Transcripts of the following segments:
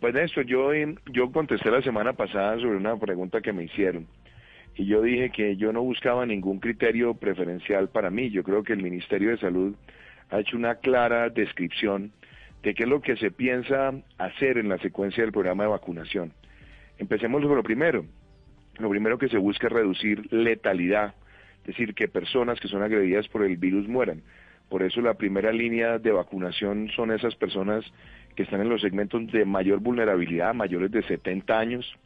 Pues Néstor, yo, yo contesté la semana pasada sobre una pregunta que me hicieron y yo dije que yo no buscaba ningún criterio preferencial para mí. Yo creo que el Ministerio de Salud ha hecho una clara descripción de qué es lo que se piensa hacer en la secuencia del programa de vacunación. Empecemos por lo primero. Lo primero que se busca es reducir letalidad, es decir, que personas que son agredidas por el virus mueran. Por eso la primera línea de vacunación son esas personas que están en los segmentos de mayor vulnerabilidad, mayores de 70 años,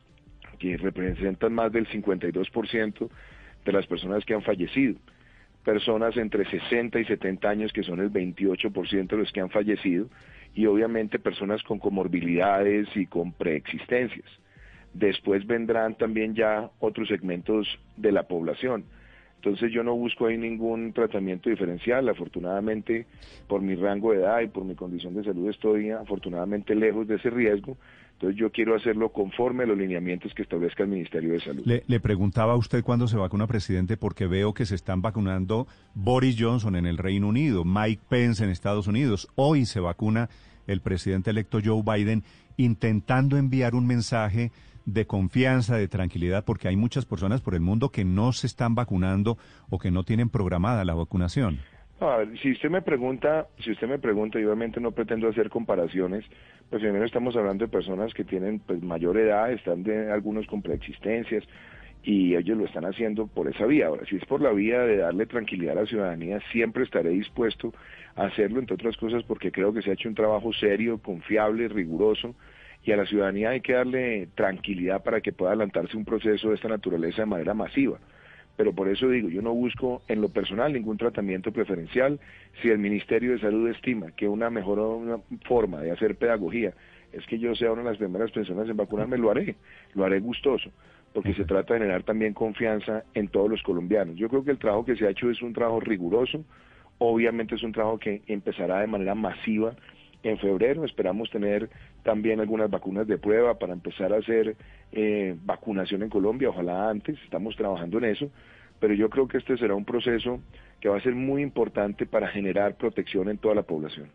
que representan más del 52% de las personas que han fallecido. Personas entre 60 y 70 años, que son el 28% de los que han fallecido, y obviamente personas con comorbilidades y con preexistencias. Después vendrán también ya otros segmentos de la población entonces yo no busco ahí ningún tratamiento diferencial. Afortunadamente, por mi rango de edad y por mi condición de salud, estoy afortunadamente lejos de ese riesgo. Entonces yo quiero hacerlo conforme a los lineamientos que establezca el Ministerio de Salud. Le, preguntaba a usted cuándo se vacuna presidente porque veo que se están vacunando Boris Johnson en el Reino Unido, Mike Pence en Estados Unidos. Hoy se vacuna el presidente electo Joe Biden intentando enviar un mensaje de confianza, de tranquilidad, porque hay muchas personas por el mundo que no se están vacunando o que no tienen programada la vacunación. Si usted me pregunta, si usted me pregunta, y obviamente no pretendo hacer comparaciones, pues primero estamos hablando de personas que tienen pues mayor edad, están de algunos con preexistencias y ellos lo están haciendo por esa vía. Ahora, si es por la vía de darle tranquilidad a la ciudadanía, siempre estaré dispuesto a hacerlo, entre otras cosas porque creo que se ha hecho un trabajo serio, confiable, riguroso y a la ciudadanía hay que darle tranquilidad para que pueda adelantarse un proceso de esta naturaleza de manera masiva. Pero por eso digo, yo no busco en lo personal ningún tratamiento preferencial. Si el Ministerio de Salud estima que una mejor forma de hacer pedagogía es que yo sea una de las primeras personas en vacunarme, lo haré, lo haré gustoso, porque se trata de generar también confianza en todos los colombianos. Yo creo que el trabajo que se ha hecho es un trabajo riguroso, obviamente es un trabajo que empezará de manera masiva en febrero esperamos tener también algunas vacunas de prueba para empezar a hacer eh, vacunación en Colombia, ojalá antes, estamos trabajando en eso, pero yo creo que este será un proceso que va a ser muy importante para generar protección en toda la población.